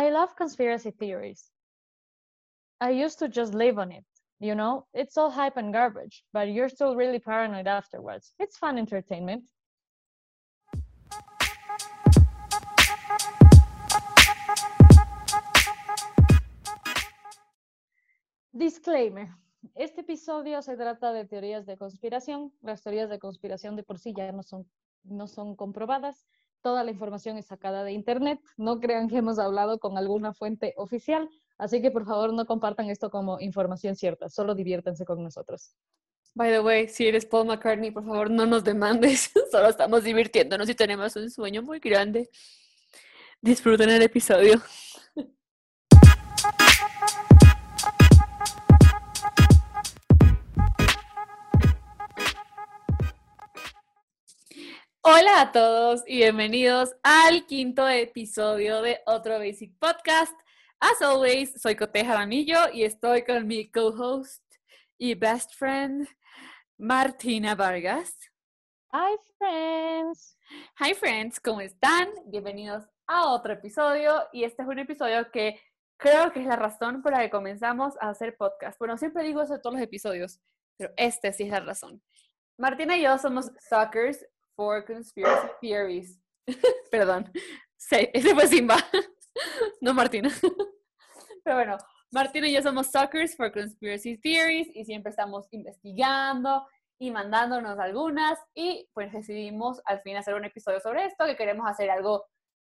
I love conspiracy theories. I used to just live on it. You know, it's all hype and garbage, but you're still really paranoid afterwards. It's fun entertainment. Disclaimer. Este episodio se trata de teorías de conspiración. Las teorías de conspiración de por sí ya no son, no son comprobadas. Toda la información es sacada de Internet. No crean que hemos hablado con alguna fuente oficial. Así que por favor no compartan esto como información cierta. Solo diviértanse con nosotros. By the way, si eres Paul McCartney, por favor no nos demandes. Solo estamos divirtiéndonos y tenemos un sueño muy grande. Disfruten el episodio. Hola a todos y bienvenidos al quinto episodio de otro Basic Podcast. As always, soy Coteja Jaramillo y estoy con mi co-host y best friend, Martina Vargas. Hi, friends. Hi, friends, ¿cómo están? Bienvenidos a otro episodio y este es un episodio que creo que es la razón por la que comenzamos a hacer podcast. Bueno, siempre digo eso de todos los episodios, pero este sí es la razón. Martina y yo somos suckers for conspiracy theories. Perdón, sí, ese fue Simba, no Martina. Pero bueno, Martina y yo somos suckers for conspiracy theories y siempre estamos investigando y mandándonos algunas y pues decidimos al fin hacer un episodio sobre esto, que queremos hacer algo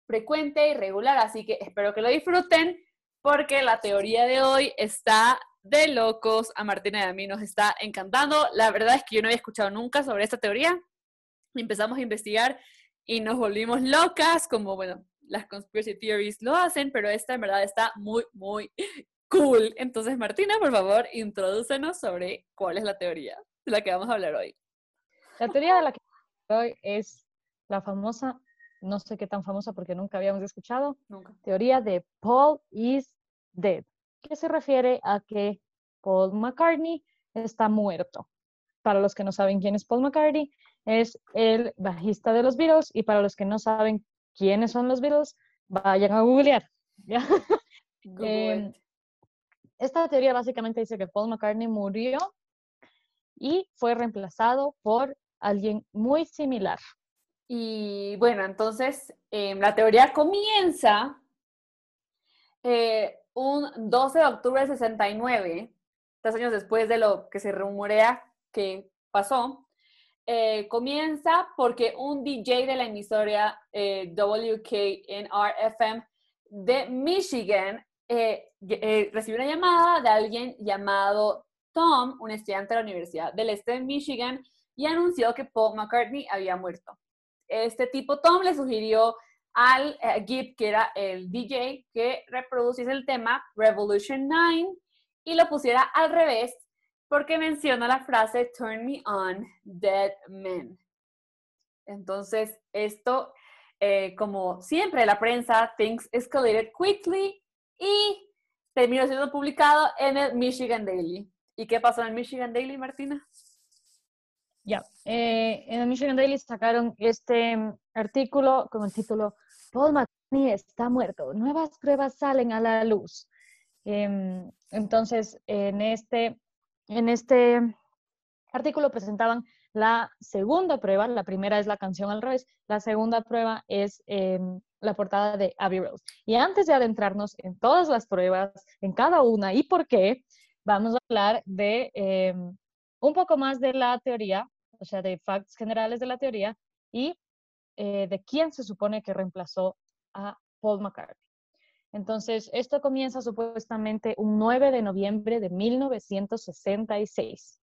frecuente y regular, así que espero que lo disfruten porque la teoría de hoy está de locos, a Martina y a mí nos está encantando. La verdad es que yo no había escuchado nunca sobre esta teoría, empezamos a investigar y nos volvimos locas, como, bueno, las conspiracy theories lo hacen, pero esta en verdad está muy, muy cool. Entonces, Martina, por favor, introdúcenos sobre cuál es la teoría de la que vamos a hablar hoy. La teoría de la que vamos a hablar hoy es la famosa, no sé qué tan famosa porque nunca habíamos escuchado, Nunca. teoría de Paul is dead, que se refiere a que Paul McCartney está muerto. Para los que no saben quién es Paul McCartney, es el bajista de los Beatles y para los que no saben quiénes son los Beatles, vayan a googlear. ¿ya? Google Em. Esta teoría básicamente dice que Paul McCartney murió y fue reemplazado por alguien muy similar. Y bueno, entonces em, la teoría comienza eh, un 12 de octubre del 69, tres años después de lo que se rumorea que pasó. Eh, comienza porque un DJ de la emisora eh, WKNR-FM de Michigan eh, eh, recibió una llamada de alguien llamado Tom, un estudiante de la Universidad del Este de Michigan, y anunció que Paul McCartney había muerto. Este tipo Tom le sugirió al eh, que era el DJ, que reproduciese el tema Revolution 9 y lo pusiera al revés porque menciona la frase Turn me on, dead men. Entonces, esto, eh, como siempre, la prensa, things escalated quickly y terminó siendo publicado en el Michigan Daily. ¿Y qué pasó en el Michigan Daily, Martina? Ya, eh, en el Michigan Daily sacaron este mm, artículo con el título Paul McCartney está muerto, nuevas pruebas salen a la luz. Em, entonces, en este, en este artículo presentaban la segunda prueba, la primera es la canción al revés, la segunda prueba es em, la portada de Abbey Road. Y antes de adentrarnos en todas las pruebas, en cada una y por qué, vamos a hablar de em, un poco más de la teoría, o sea, de facts generales de la teoría y eh, de quién se supone que reemplazó a Paul McCartney. Entonces, esto comienza supuestamente un 9 de noviembre de 1966.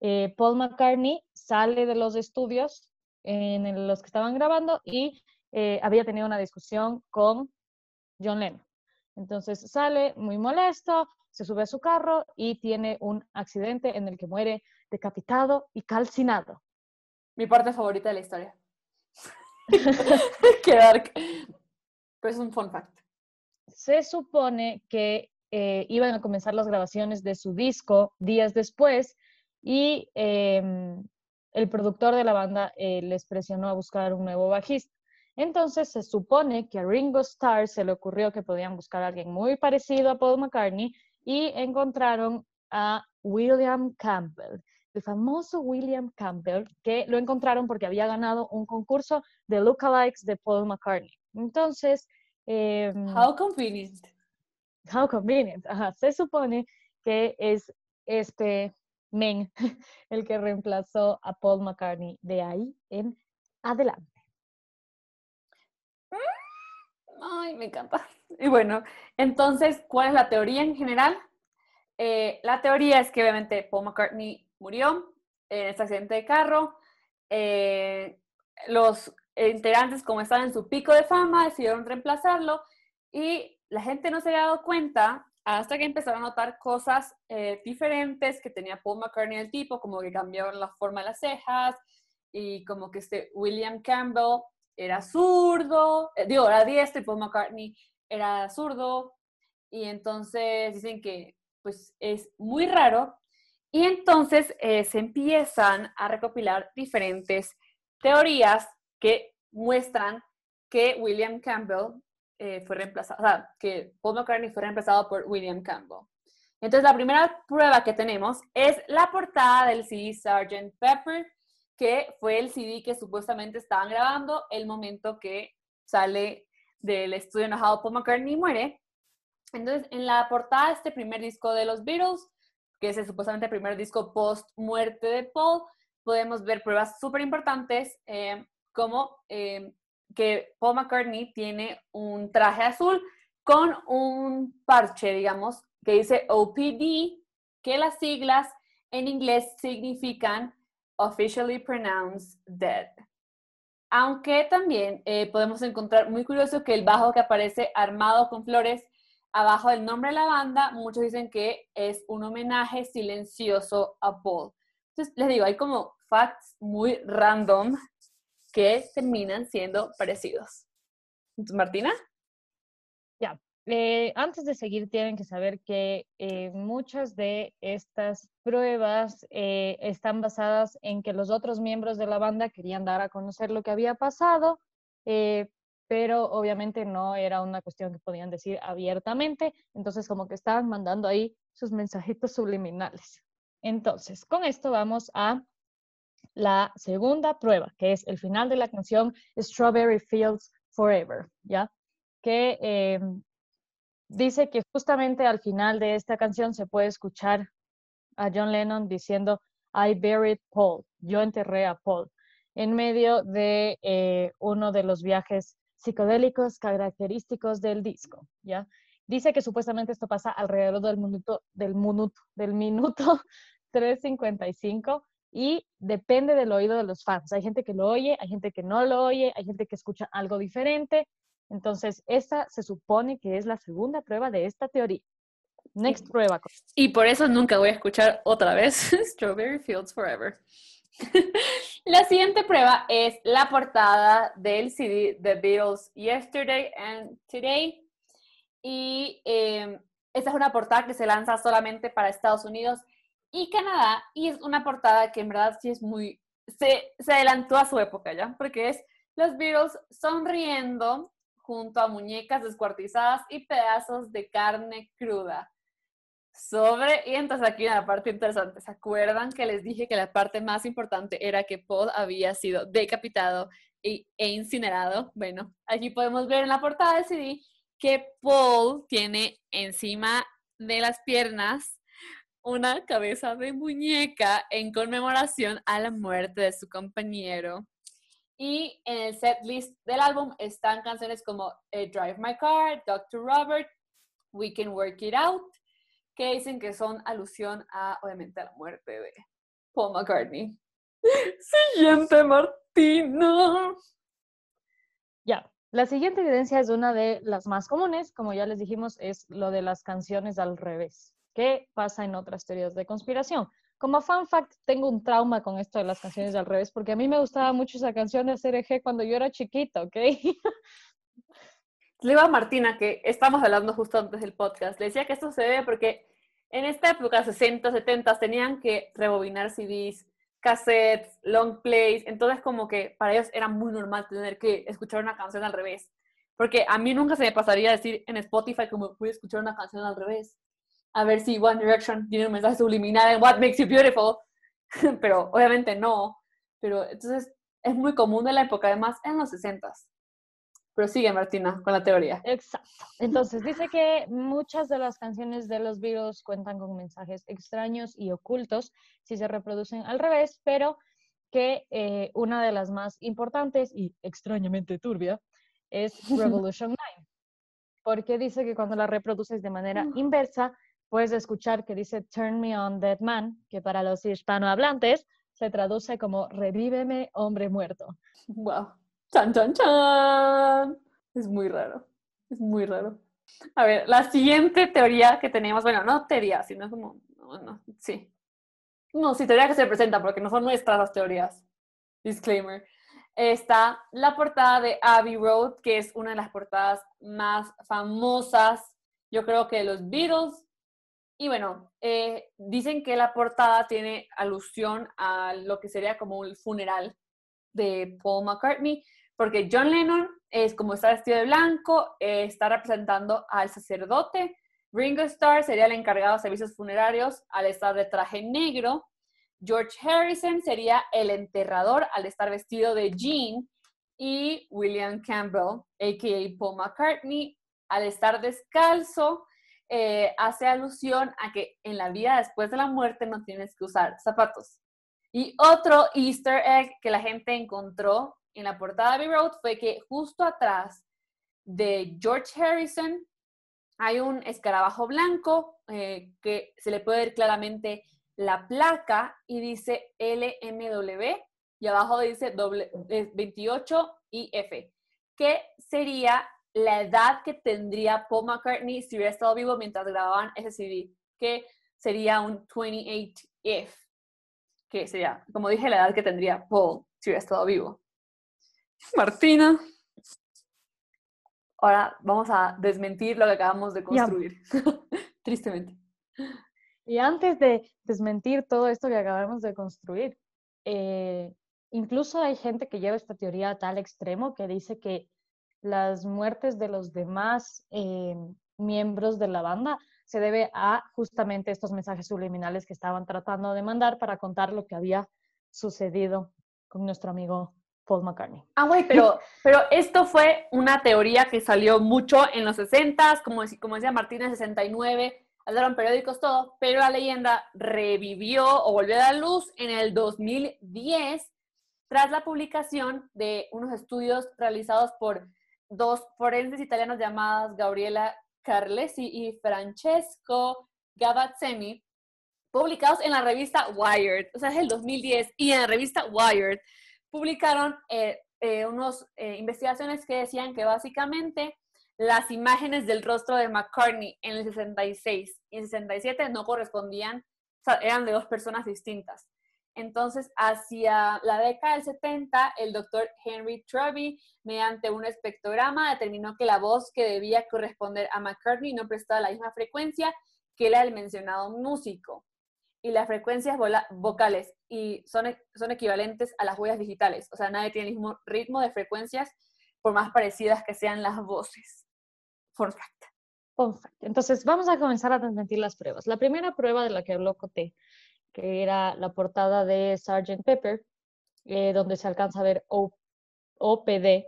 Eh, Paul McCartney sale de los estudios en los que estaban grabando y eh, había tenido una discusión con John Lennon. Entonces sale muy molesto, se sube a su carro y tiene un accidente en el que muere decapitado y calcinado. Mi parte favorita de la historia. Qué dark. Es un fun fact. Se supone que eh, iban a comenzar las grabaciones de su disco días después y em, el productor de la banda eh, les presionó a buscar un nuevo bajista. Entonces se supone que a Ringo Starr se le ocurrió que podían buscar a alguien muy parecido a Paul McCartney y encontraron a William Campbell, el famoso William Campbell, que lo encontraron porque había ganado un concurso de lookalikes de Paul McCartney. Entonces... Eh, how convenient. How convenient. Ajá. Se supone que es este men el que reemplazó a Paul McCartney de ahí en adelante. Ay, me encanta. Y bueno, entonces, ¿cuál es la teoría en general? Eh, la teoría es que obviamente Paul McCartney murió en este accidente de carro. Eh, los integrantes, como estaban en su pico de fama, decidieron reemplazarlo y la gente no se había dado cuenta hasta que empezaron a notar cosas eh, diferentes que tenía Paul McCartney el tipo, como que cambiaron la forma de las cejas y como que este William Campbell era zurdo, eh, digo, era diestro y Paul McCartney era zurdo. Y entonces dicen que pues es muy raro. Y entonces eh, se empiezan a recopilar diferentes teorías que muestran que William Campbell eh, fue reemplazado, o sea, que Paul McCartney fue reemplazado por William Campbell. Entonces, la primera prueba que tenemos es la portada del CD Sgt. Pepper, que fue el CD que supuestamente estaban grabando el momento que sale del estudio enojado Paul McCartney muere. Entonces, en la portada de este primer disco de los Beatles, que es el, supuestamente el primer disco post muerte de Paul, podemos ver pruebas súper importantes eh, como eh, que Paul McCartney tiene un traje azul con un parche, digamos, que dice OPD, que las siglas en inglés significan Officially Pronounced Dead. Aunque también eh, podemos encontrar muy curioso que el bajo que aparece armado con flores abajo del nombre de la banda, muchos dicen que es un homenaje silencioso a Paul. Entonces, les digo, hay como facts muy random que terminan siendo parecidos. Martina. Ya, eh, antes de seguir, tienen que saber que eh, muchas de estas pruebas eh, están basadas en que los otros miembros de la banda querían dar a conocer lo que había pasado, pero obviamente no era una cuestión que podían decir abiertamente, entonces como que estaban mandando ahí sus mensajitos subliminales. Entonces, con esto vamos a la segunda prueba, que es el final de la canción Strawberry Fields Forever, ¿ya? Que eh, dice que justamente al final de esta canción se puede escuchar a John Lennon diciendo, I buried Paul, yo enterré a Paul, en medio de eh, uno de los viajes psicodélicos característicos del disco, ¿ya? Dice que supuestamente esto pasa alrededor del minuto, del minuto, del minuto 3.55 y depende del oído de los fans. Hay gente que lo oye, hay gente que no lo oye, hay gente que escucha algo diferente. Entonces, esta se supone que es la segunda prueba de esta teoría. Next prueba. Y por eso nunca voy a escuchar otra vez Strawberry Fields Forever. la siguiente prueba es la portada del CD The Beatles Yesterday and Today. Y eh, esta es una portada que se lanza solamente para Estados Unidos y Canadá, y es una portada que en verdad sí es muy, se, se adelantó a su época ya, porque es los Beatles sonriendo junto a muñecas descuartizadas y pedazos de carne cruda. Sobre, y entonces aquí una parte interesante, ¿se acuerdan que les dije que la parte más importante era que Paul había sido decapitado e, incinerado? Bueno, aquí podemos ver en la portada del CD que Paul tiene encima de las piernas una cabeza de muñeca en conmemoración a la muerte de su compañero. Y en el set list del álbum están canciones como eh, Drive My Car, Dr. Robert, We Can Work It Out, que dicen que son alusión a, obviamente, a la muerte de Paul McCartney. Siguiente, Martina. Ya, la siguiente evidencia es una de las más comunes, como ya les dijimos, es lo de las canciones al revés. ¿Qué pasa en otras teorías de conspiración? Como fun fact, tengo un trauma con esto de las canciones al revés, porque a mí me gustaba mucho esa canción de CRG cuando yo era chiquita, ¿ok? Le iba a Martina, que estamos hablando justo antes del podcast, le decía que esto se debe porque en esta época, 60, 70, tenían que rebobinar CDs, cassettes, long plays, entonces como que para ellos era muy normal tener que escuchar una canción al revés. Porque a mí nunca se me pasaría decir en Spotify como voy a escuchar una canción al revés. A ver si One Direction tiene un mensaje subliminal en What Makes You Beautiful. Pero obviamente no. Pero entonces es muy común de la época, además en los 60s. Pero sigue, Martina, con la teoría. Exacto. Entonces, dice que muchas de las canciones de los Beatles cuentan con mensajes extraños y ocultos si se reproducen al revés, pero que eh, una de las más importantes y extrañamente turbia es Revolution 9. Porque dice que cuando la reproduces de manera mm. Inversa, puedes escuchar que dice Turn me on, dead man, que para los hispanohablantes se traduce como Revíveme, hombre muerto. Wow. Chan, chan, chan. Es muy raro. Es muy raro. A ver, la siguiente teoría que tenemos, bueno, no teoría, sino como, bueno, sí. No, sí, teoría que se presenta, porque no son nuestras las teorías. Disclaimer. Está la portada de Abbey Road, que es una de las portadas más famosas, yo creo que de los Beatles. Y bueno, eh, dicen que la portada tiene alusión a lo que sería como un funeral de Paul McCartney, porque John Lennon es como está vestido de blanco, eh, está representando al sacerdote. Ringo Starr sería el encargado de servicios funerarios al estar de traje negro. George Harrison sería el enterrador al estar vestido de jean. Y William Campbell, a.k.a. Paul McCartney, al estar descalzo, eh, hace alusión a que en la vida después de la muerte no tienes que usar zapatos. Y otro easter egg que la gente encontró en la portada de Abbey Road fue que justo atrás de George Harrison hay un escarabajo blanco eh, que se le puede ver claramente la placa y dice LMW y abajo dice 28 IF, que sería la edad que tendría Paul McCartney si hubiera estado vivo mientras grababan ese CD, que sería un 28 if, que sería, como dije, la edad que tendría Paul si hubiera estado vivo. Martina. Ahora vamos a desmentir lo que acabamos de construir. Tristemente. Y antes de desmentir todo esto que acabamos de construir, eh, incluso hay gente que lleva esta teoría a tal extremo que dice que las muertes de los demás eh, miembros de la banda se debe a justamente estos mensajes subliminales que estaban tratando de mandar para contar lo que había sucedido con nuestro amigo Paul McCartney. Ah, güey, pero, pero esto fue una teoría que salió mucho en los 60s, como, como decía Martínez, 69, hablaron periódicos, todo, pero la leyenda revivió o volvió a la luz en el 2010 tras la publicación de unos estudios realizados por dos forenses italianos llamadas Gabriela Carlesi y Francesco Gavazzemi, publicados en la revista Wired, o sea, es el 2010, y en la revista Wired publicaron eh, eh, unas eh, investigaciones que decían que básicamente las imágenes del rostro de McCartney en el 66 y el 67 no correspondían, o sea, eran de dos personas distintas. Entonces, hacia la década del 70, el doctor Henry Truby, mediante un espectrograma, determinó que la voz que debía corresponder a McCartney no prestaba la misma frecuencia que la del mencionado músico y las frecuencias vocales y son, e, son equivalentes a las huellas digitales. O sea, nadie tiene el mismo ritmo de frecuencias por más parecidas que sean las voces. Fun fact. Entonces, vamos a comenzar a desmentir las pruebas. La primera prueba de la que habló Coté, que era la portada de Sgt. Pepper, eh, donde se alcanza a ver OPD,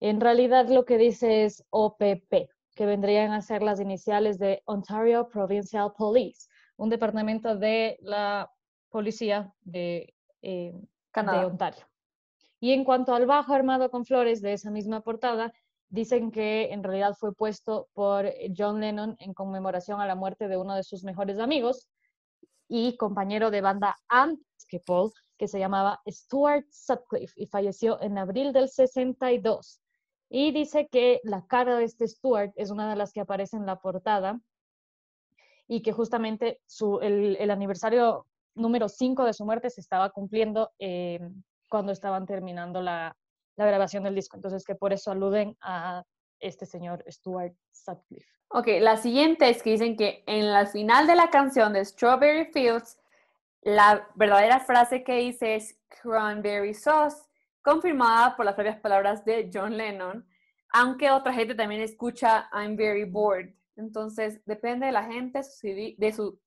en realidad lo que dice es OPP, que vendrían a ser las iniciales de Ontario Provincial Police un departamento de la policía de, eh, de Ontario. Y en cuanto al bajo armado con flores de esa misma portada, dicen que en realidad fue puesto por John Lennon en conmemoración a la muerte de uno de sus mejores amigos y compañero de banda antes que Paul, que se llamaba Stuart Sutcliffe y falleció en abril del 62. Y dice que la cara de este Stuart es una de las que aparece en la portada y que justamente su, el, el, aniversario número 5 de su muerte se estaba cumpliendo eh, cuando estaban terminando la, la, grabación del disco. Entonces, que por eso aluden a este señor Stuart Sutcliffe. Ok, la siguiente es que dicen que en la final de la canción de Strawberry Fields, La verdadera frase que dice es cranberry sauce, confirmada por las propias palabras de John Lennon, aunque otra gente también escucha I'm very bored. Entonces, depende de la gente, de su,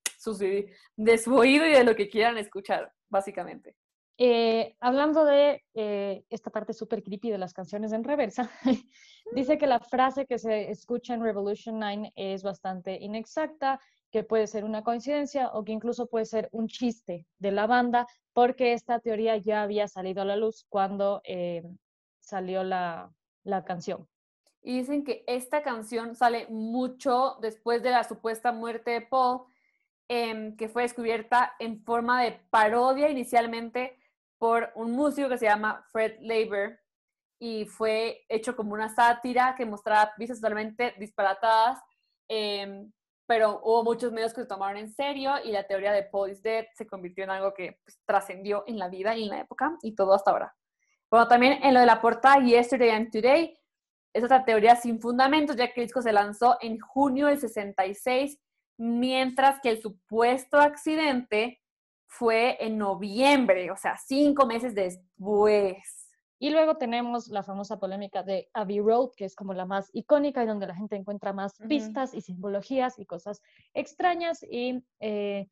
de su oído y de lo que quieran escuchar, básicamente. Eh, hablando de eh, esta parte súper creepy de las canciones en reversa, dice que la frase que se escucha en Revolution 9 es bastante inexacta, que puede ser una coincidencia o que incluso puede ser un chiste de la banda, porque esta teoría ya había salido a la luz cuando eh, salió la, la canción. Y dicen que esta canción sale mucho después de la supuesta muerte de Paul, em, que fue descubierta en forma de parodia inicialmente por un músico que se llama Fred Labour y fue hecho como una sátira que mostraba vistas totalmente disparatadas, em, pero hubo muchos medios que se tomaron en serio y la teoría de Paul is Dead se convirtió en algo que pues, trascendió en la vida y en la época y todo hasta ahora. Bueno, también en lo de la portada Yesterday and Today, es otra teoría sin fundamentos, ya que el disco se lanzó en junio del 66, mientras que el supuesto accidente fue en noviembre, o sea, cinco meses después. Y luego tenemos la famosa polémica de Abbey Road, que es como la más icónica y donde la gente encuentra más pistas y simbologías y cosas extrañas. Y eh,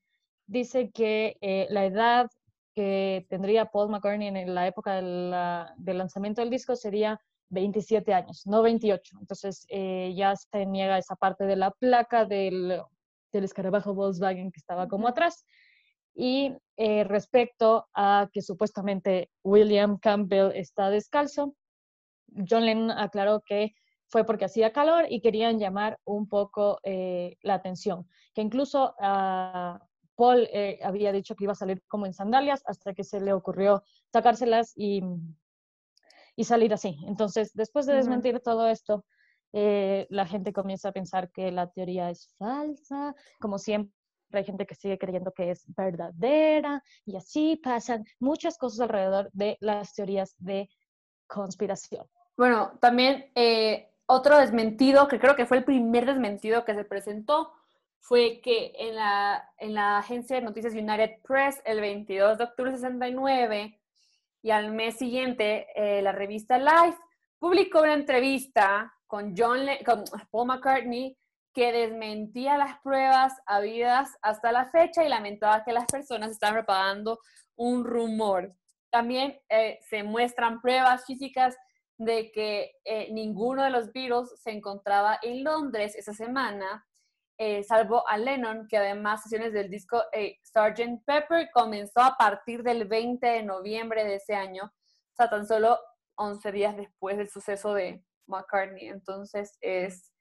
dice que eh, la edad que tendría Paul McCartney en la época del lanzamiento del disco sería 27 años, no 28. Entonces eh, ya se niega esa parte de la placa del, del escarabajo Volkswagen que estaba como atrás. Y eh, respecto a que supuestamente William Campbell está descalzo, John Lennon aclaró que fue porque hacía calor y querían llamar un poco eh, la atención, que incluso uh, Paul eh, había dicho que iba a salir como en sandalias hasta que se le ocurrió sacárselas y, y salir así. Entonces, después de desmentir todo esto, la gente comienza a pensar que la teoría es falsa, como siempre hay gente que sigue creyendo que es verdadera y así pasan muchas cosas alrededor de las teorías de conspiración. Bueno, también eh, otro desmentido, que creo que fue el primer desmentido que se presentó, fue que en la, en la agencia de noticias United Press, el 22 de octubre de 69, y al mes siguiente, eh, la revista Life publicó una entrevista con, John con Paul McCartney que desmentía las pruebas habidas hasta la fecha y lamentaba que las personas estaban propagando un rumor. También eh, se muestran pruebas físicas de que eh, ninguno de los virus se encontraba en Londres esa semana, eh, salvo a Lennon, que además sesiones del disco Sgt. Pepper comenzó a partir del 20 de noviembre de ese año, o sea, tan solo 11 días después del suceso de McCartney. Entonces es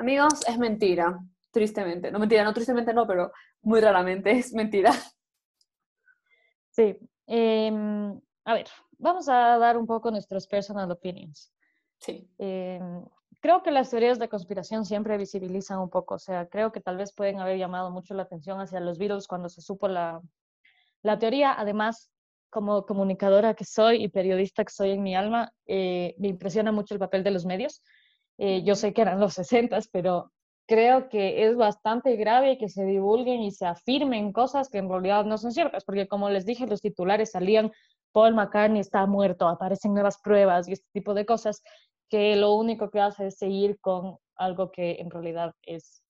Amigos, es mentira, tristemente. No mentira, no tristemente no, pero muy raramente es mentira. Sí. Em, a ver, vamos a dar un poco nuestros personal opinions. Sí. Em, creo que las teorías de conspiración siempre visibilizan un poco, o sea, creo que tal vez pueden haber llamado mucho la atención hacia los virus cuando se supo la, la teoría. Además, como comunicadora que soy y periodista que soy en mi alma, eh, me impresiona mucho el papel de los medios. Eh, yo sé que eran los 60, pero creo que es bastante grave que se divulguen y se afirmen cosas que en realidad no son ciertas, porque como les dije, los titulares salían, Paul McCartney está muerto, aparecen nuevas pruebas y este tipo de cosas, que lo único que hace es seguir con algo que en realidad es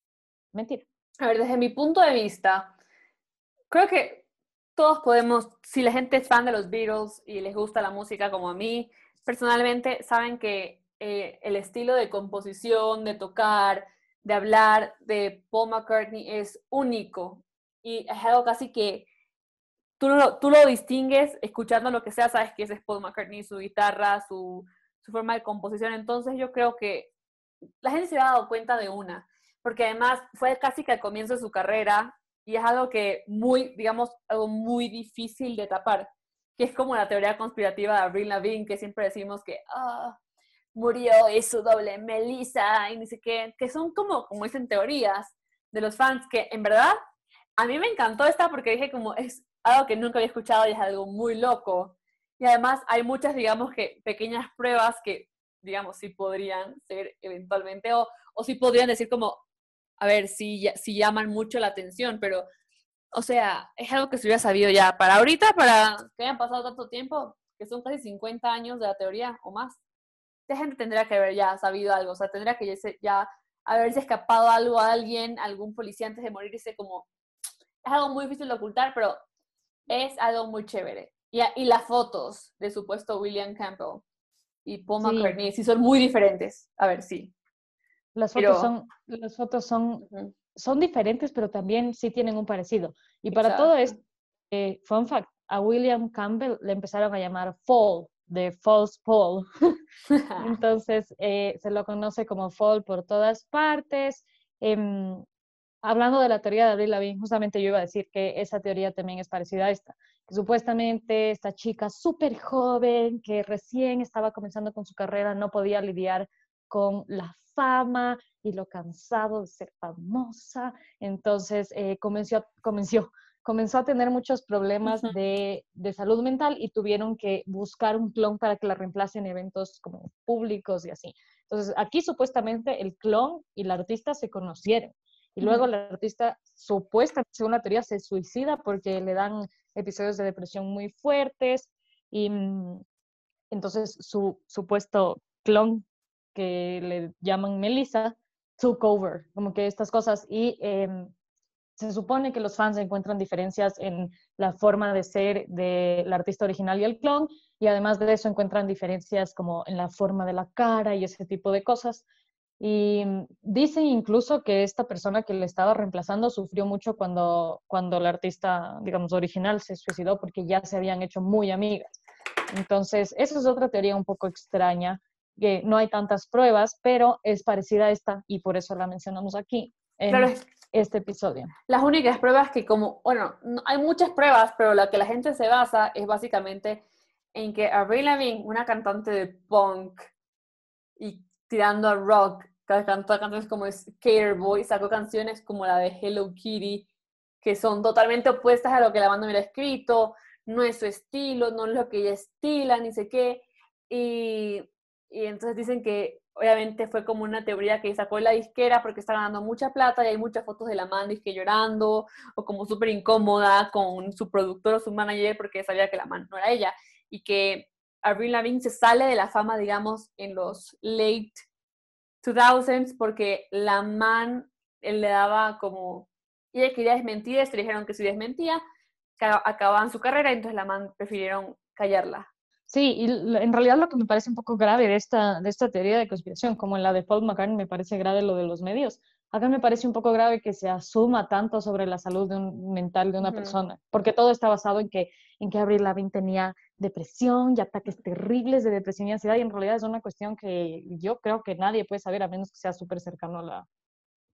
mentira. A ver, desde mi punto de vista, creo que todos podemos, si la gente es fan de los Beatles y les gusta la música como a mí, personalmente saben que eh, el estilo de composición, de tocar, de hablar de Paul McCartney es único y es algo casi que tú lo, tú lo distingues escuchando lo que sea, sabes que ese es Paul McCartney, su guitarra, su, su forma de composición. Entonces yo creo que la gente se ha dado cuenta de una, porque además fue casi que al comienzo de su carrera y es algo que muy, digamos, algo muy difícil de tapar, que es como la teoría conspirativa de Avril Lavigne, que siempre decimos que, ah, murió y su doble Melissa y ni sé qué, que son como, como dicen teorías de los fans que en verdad a mí me encantó esta porque dije como es algo que nunca había escuchado y es algo muy loco. Y además hay muchas, digamos que pequeñas pruebas que, digamos, sí podrían ser eventualmente o, o sí podrían decir como, a ver, si, si llaman mucho la atención, pero o sea, es algo que se hubiera sabido ya para ahorita, para que hayan pasado tanto tiempo, que son casi 50 años de la teoría o más. Esta gente tendría que haber ya sabido algo, o sea, tendría que ya, haberse escapado algo a alguien, algún policía antes de morirse, como es algo muy difícil de ocultar, pero es algo muy chévere. Y, y las fotos de supuesto William Campbell y Paul McCartney sí son muy diferentes. A ver, sí. Las fotos son, las fotos son, son diferentes, pero también sí tienen un parecido. Y para todo esto, eh, fun fact, a William Campbell le empezaron a llamar Fall, de False Paul. Entonces, eh, se lo conoce como Fall por todas partes. Em, hablando de la teoría de Avril Lavigne, justamente yo iba a decir que esa teoría también es parecida a esta. Que supuestamente esta chica súper joven, que recién estaba comenzando con su carrera, no podía lidiar con la fama y lo cansado de ser famosa. Entonces eh, comenzó, comenzó, comenzó a tener muchos problemas de, de, salud mental y tuvieron que buscar un clon para que la reemplace en eventos como públicos y así. Entonces aquí supuestamente el clon y la artista se conocieron. Y luego la artista supuestamente, según la teoría, se suicida porque le dan episodios de depresión muy fuertes y mm, entonces su supuesto clon que le llaman Melissa, took over, como que estas cosas. Y em, se supone que los fans encuentran diferencias en la forma de ser del artista original y el clon, y además de eso encuentran diferencias como en la forma de la cara y ese tipo de cosas. Y dicen incluso que esta persona que le estaba reemplazando sufrió mucho cuando, cuando el artista, digamos, original se suicidó porque ya se habían hecho muy amigas. Entonces, esa es otra teoría un poco extraña que no hay tantas pruebas, pero es parecida a esta y por eso la mencionamos aquí en este episodio. Las únicas pruebas que como, bueno, hay muchas pruebas, pero la que la gente se basa es básicamente en que Avril Lavigne, una cantante de punk y tirando a rock, que canta canciones como Skater Boy, sacó canciones como la de Hello Kitty, que son totalmente opuestas a lo que la banda hubiera escrito, no es su estilo, no es lo que ella estila, ni sé qué. Y y entonces dicen que obviamente fue como una teoría que sacó la disquera porque está ganando mucha plata y hay muchas fotos de la man que llorando o como súper incómoda con su productor o su manager porque sabía que la man no era ella y que Avril Lavigne se sale de la fama, digamos, en los late 2000s porque la man él le daba como ella quería desmentir, se dijeron que si desmentía acababan su carrera, entonces la man prefirieron callarla. Sí, y en realidad lo que me parece un poco grave de esta, de esta teoría de conspiración, como en la de Paul McCartney me parece grave lo de los medios, acá me parece un poco grave que se asuma tanto sobre la salud de un, mental de una persona, porque todo está basado en que, en que Avril Lavigne tenía depresión y ataques terribles de depresión y ansiedad, y en realidad es una cuestión que yo creo que nadie puede saber a menos que sea súper cercano a la,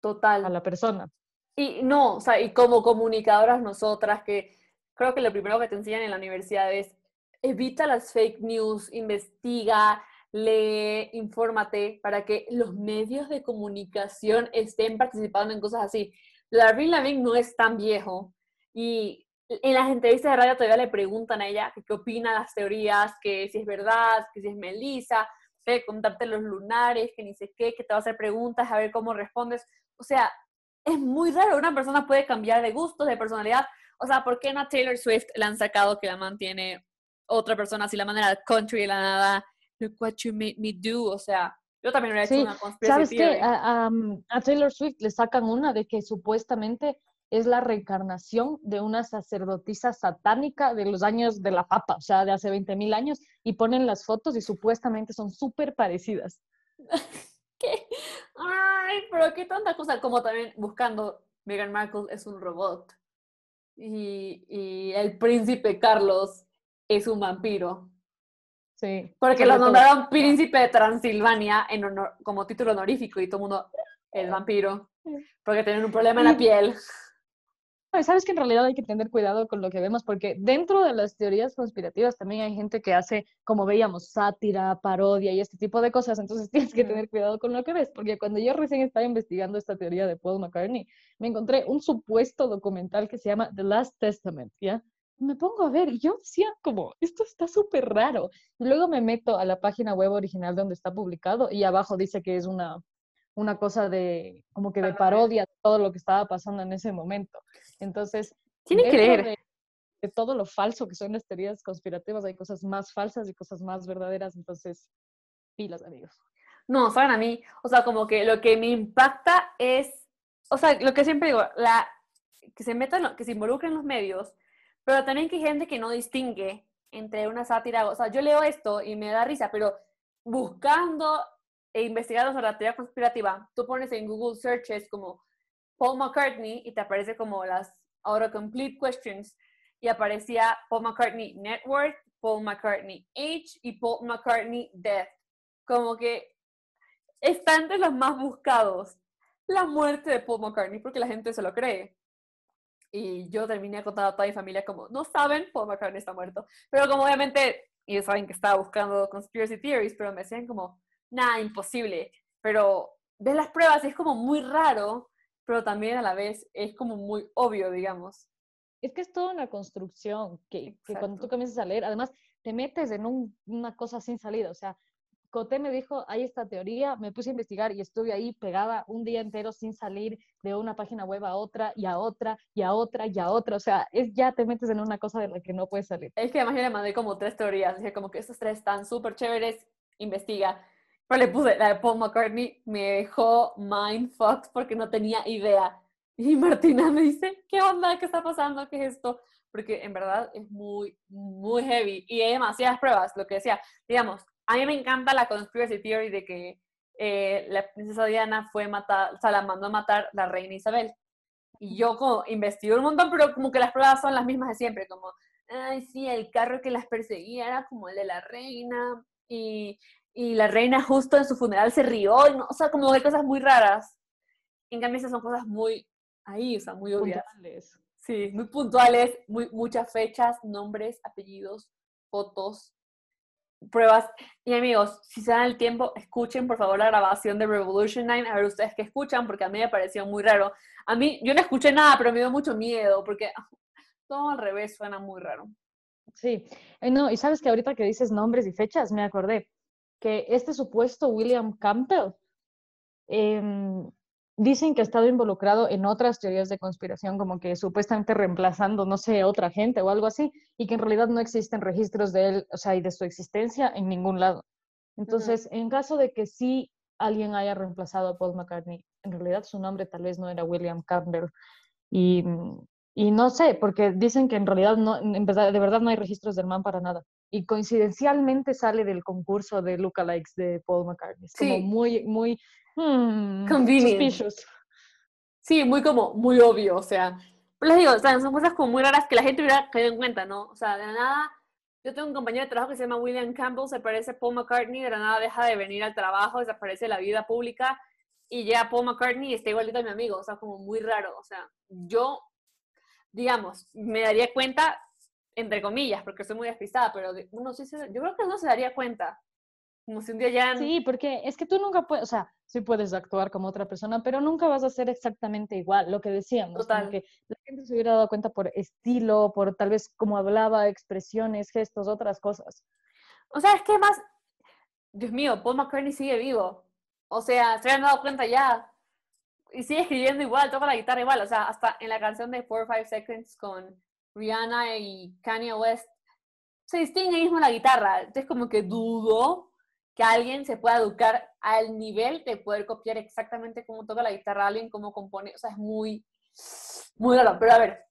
Total. a la persona. Y no, o sea, y como comunicadoras nosotras, que creo que lo primero que te enseñan en la universidad es evita las fake news, investiga, lee, infórmate para que los medios de comunicación estén participando en cosas así. Larry Lavigne no es tan viejo y en las entrevistas de radio todavía le preguntan a ella qué opina las teorías, que si es verdad, que si es Melissa, contarte los lunares, que ni sé qué, que te va a hacer preguntas a ver cómo respondes. O sea, es muy raro, una persona puede cambiar de gustos, de personalidad. O sea, ¿por qué no Taylor Swift le han sacado que la mantiene otra persona así la manera country de la nada, look what you made me do, o sea, yo también hubiera hecho una conspiración. ¿Sabes qué? A, a, Taylor Swift le sacan una de que supuestamente es la reencarnación de una sacerdotisa satánica de los años de la papa, o sea, de hace 20 mil años, y ponen las fotos y supuestamente son súper parecidas. ¿Qué? Ay, pero qué tanta cosa, como también buscando, Meghan Markle es un robot. Y, y el príncipe Carlos es un vampiro. Sí. Porque lo nombraron príncipe de Transilvania en honor, como título honorífico y todo el mundo, el vampiro. Porque tienen un problema en la piel. Sabes que en realidad hay que tener cuidado con lo que vemos, porque dentro de las teorías conspirativas también hay gente que hace, como veíamos, sátira, parodia y este tipo de cosas. Entonces tienes que tener cuidado con lo que ves, porque cuando yo recién estaba investigando esta teoría de Paul McCartney, me encontré un supuesto documental que se llama The Last Testament, ¿ya? Me pongo a ver y yo decía como, esto está súper raro. Y luego me meto a la página web original donde está publicado y abajo dice que es una, una cosa de, como que de parodia de todo lo que estaba pasando en ese momento. Entonces, Tienen que leer. De, de, todo lo falso que son las teorías conspirativas, hay cosas más falsas y cosas más verdaderas, entonces, pilas, amigos. No, saben a mí, o sea, como que lo que me impacta es, o sea, lo que siempre digo, la, que se metan, que se involucren los medios, pero también hay gente que no distingue entre una sátira, o sea, yo leo esto y me da risa, pero buscando e investigando sobre la teoría conspirativa, tú pones en Google Searches como Paul McCartney y te aparece como las autocomplete questions y aparecía Paul McCartney Network, Paul McCartney Age y Paul McCartney Death. Como que están de los más buscados la muerte de Paul McCartney porque la gente se lo cree. Y yo terminé contando a toda mi familia como, no saben, Paul McCartney está muerto. Pero como obviamente, ellos saben que estaba buscando conspiracy theories, pero me decían como, nada, imposible. Pero ves las pruebas y es como muy raro, pero también a la vez es como muy obvio, digamos. Es que es toda una construcción que, que cuando tú comienzas a leer, además te metes en un, una cosa sin salida, o sea, Coté me dijo, hay esta teoría, me puse a investigar y estuve ahí pegada un día entero sin salir de una página web a otra y a otra y a otra y a otra. O sea, es ya te metes en una cosa de la que no puedes salir. Es que además yo le mandé como tres teorías, dije como que estas tres están súper chéveres, investiga. Pero le puse la de Paul McCartney, me dejó mindfucked porque no tenía idea. Y Martina me dice, ¿qué onda? ¿Qué está pasando? ¿Qué es esto? Porque en verdad es muy, muy heavy. Y hay demasiadas pruebas, lo que decía. Digamos, a mí me encanta la conspiracy theory de que eh, la princesa Diana fue matada, o sea, la mandó a matar la reina Isabel. Y yo como investigo un montón, pero como que las pruebas son las mismas de siempre, como, ay, sí, el carro que las perseguía era como el de la reina, y, y la reina justo en su funeral se rió, o sea, como de cosas muy raras. En cambio, esas son cosas muy ahí, o sea, muy obvias. Puntuales. Sí, muy puntuales, muy, muchas fechas, nombres, apellidos, fotos, pruebas. Y amigos, si se dan el tiempo, escuchen por favor la grabación de Revolution 9, a ver ustedes qué escuchan, porque a mí me pareció muy raro. A mí, yo no escuché nada, pero me dio mucho miedo, porque todo al revés suena muy raro. Sí, no, y sabes que ahorita que dices nombres y fechas, me acordé que este supuesto William Campbell eh, dicen que ha estado involucrado en otras teorías de conspiración, como que supuestamente reemplazando, no sé, otra gente o algo así, y que en realidad no existen registros de él, o sea, y de su existencia en ningún lado. Entonces, en caso de que sí alguien haya reemplazado a Paul McCartney, en realidad su nombre tal vez no era William Campbell. Y, y no sé, porque dicen que en realidad no, en verdad, de verdad no hay registros del man para nada. Y coincidencialmente sale del concurso de lookalikes de Paul McCartney. Es como muy, muy Hmm, Sí, muy como, muy obvio, o sea. Pero les digo, o sea, son cosas como muy raras que la gente hubiera caído en cuenta, ¿no? O sea, de nada, yo tengo un compañero de trabajo que se llama William Campbell, se parece a Paul McCartney, de la nada deja de venir al trabajo, desaparece de la vida pública y llega Paul McCartney y está igualito a mi amigo, o sea, como muy raro, o sea, yo, digamos, me daría cuenta, entre comillas, porque soy muy despistada, pero uno sí se, yo creo que uno se daría cuenta, como si un día ya... Sí, porque es que tú nunca puedes, o sea, sí puedes actuar como otra persona, pero nunca vas a ser exactamente igual, lo que decíamos. Total. que la gente se hubiera dado cuenta por estilo, por tal vez cómo hablaba, expresiones, gestos, otras cosas. O sea, es que más, Dios mío, Paul McCartney sigue vivo. O sea, se han dado cuenta ya. Y sigue escribiendo igual, toca la guitarra igual. O sea, hasta en la canción de 4 5 Seconds con Rihanna y Kanye West, se distingue mismo la guitarra. Entonces, como que dudo que alguien se pueda educar al nivel de poder copiar exactamente cómo toca la guitarra alguien, cómo compone, o sea, es muy, muy raro. Pero a ver,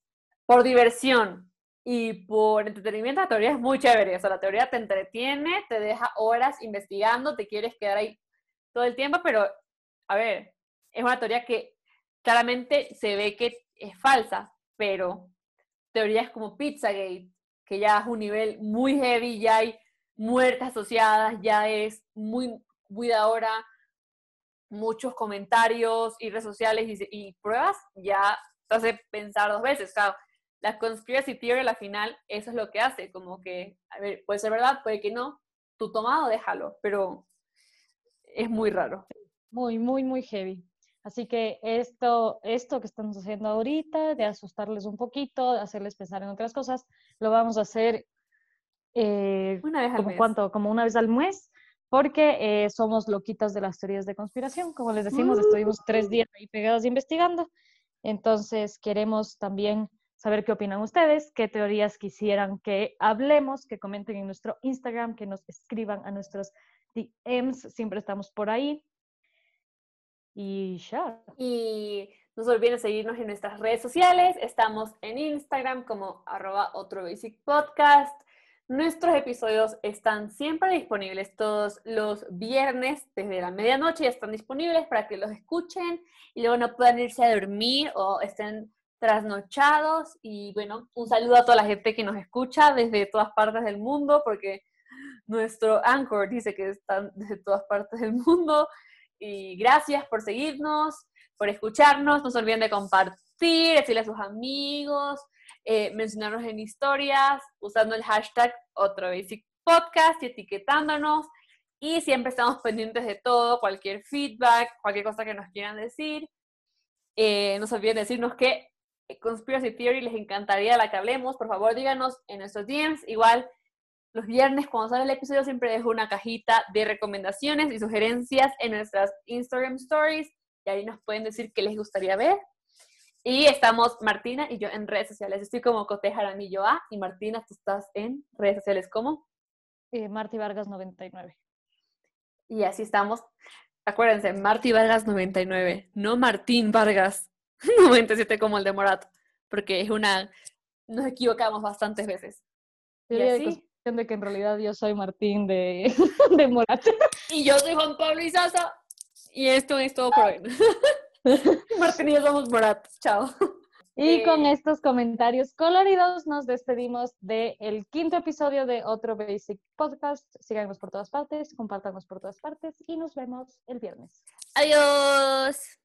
por diversión y por entretenimiento, la teoría es muy chévere. O sea, la teoría te entretiene, te deja horas investigando, te quieres quedar ahí todo el tiempo, pero a ver, es una teoría que claramente se ve que es falsa, pero teorías como Pizzagate, que ya es un nivel muy heavy, ya hay muertes asociadas, ya es muy, muy de ahora, muchos comentarios y redes sociales y, pruebas, ya te hace pensar dos veces. O sea, la conspiracy theory al final, eso es lo que hace, como que, a ver, puede ser verdad, puede que no, tu tomado déjalo, pero es muy raro. Muy, muy, muy heavy. Así que esto, esto que estamos haciendo ahorita, de asustarles un poquito, de hacerles pensar en otras cosas, lo vamos a hacer eh, una vez al como mes. ¿cuánto? Como una vez al mes, porque eh, somos loquitas de las teorías de conspiración. Como les decimos, estuvimos tres días ahí pegados investigando. Entonces, queremos también saber qué opinan ustedes, qué teorías quisieran que hablemos, que comenten en nuestro Instagram, que nos escriban a nuestros DMs, siempre estamos por ahí. Y ya. Y no se olviden seguirnos en nuestras redes sociales. Estamos en Instagram como arroba otro basic podcast. Nuestros episodios están siempre disponibles todos los viernes desde la medianoche, ya están disponibles para que los escuchen y luego no puedan irse a dormir o estén trasnochados. Y bueno, un saludo a toda la gente que nos escucha desde todas partes del mundo, porque nuestro Anchor dice que están desde todas partes del mundo. Y gracias por seguirnos, por escucharnos. No se olviden de compartir, decirle a sus amigos, eh, mencionarnos en historias, usando el hashtag otro basic podcast y etiquetándonos. Y siempre estamos pendientes de todo, cualquier feedback, cualquier cosa que nos quieran decir. Eh, no se olviden decirnos qué Conspiracy Theory les encantaría la que hablemos. Por favor, díganos en nuestros DMs. Igual, los viernes, cuando sale el episodio, siempre dejo una cajita de recomendaciones y sugerencias en nuestras Instagram Stories. Y ahí nos pueden decir qué les gustaría ver. Y estamos Martina y yo en redes sociales. Estoy como Cote Jaramillo A y Martina, tú estás en redes sociales como eh, Marty Vargas 99. Y así estamos. Acuérdense, Marty Vargas 99, no Martín Vargas 97 como el de Morat, porque es una... Nos equivocamos bastantes veces. y así, de que en realidad yo soy Martín de, de Morat. Y yo soy Juan Pablo Izaza. Y esto es todo por hoy. Martín y yo somos. Chao. Y con estos comentarios coloridos nos despedimos del quinto episodio de otro Basic Podcast. Síganos por todas partes, compártanos por todas partes y nos vemos el viernes. Adiós.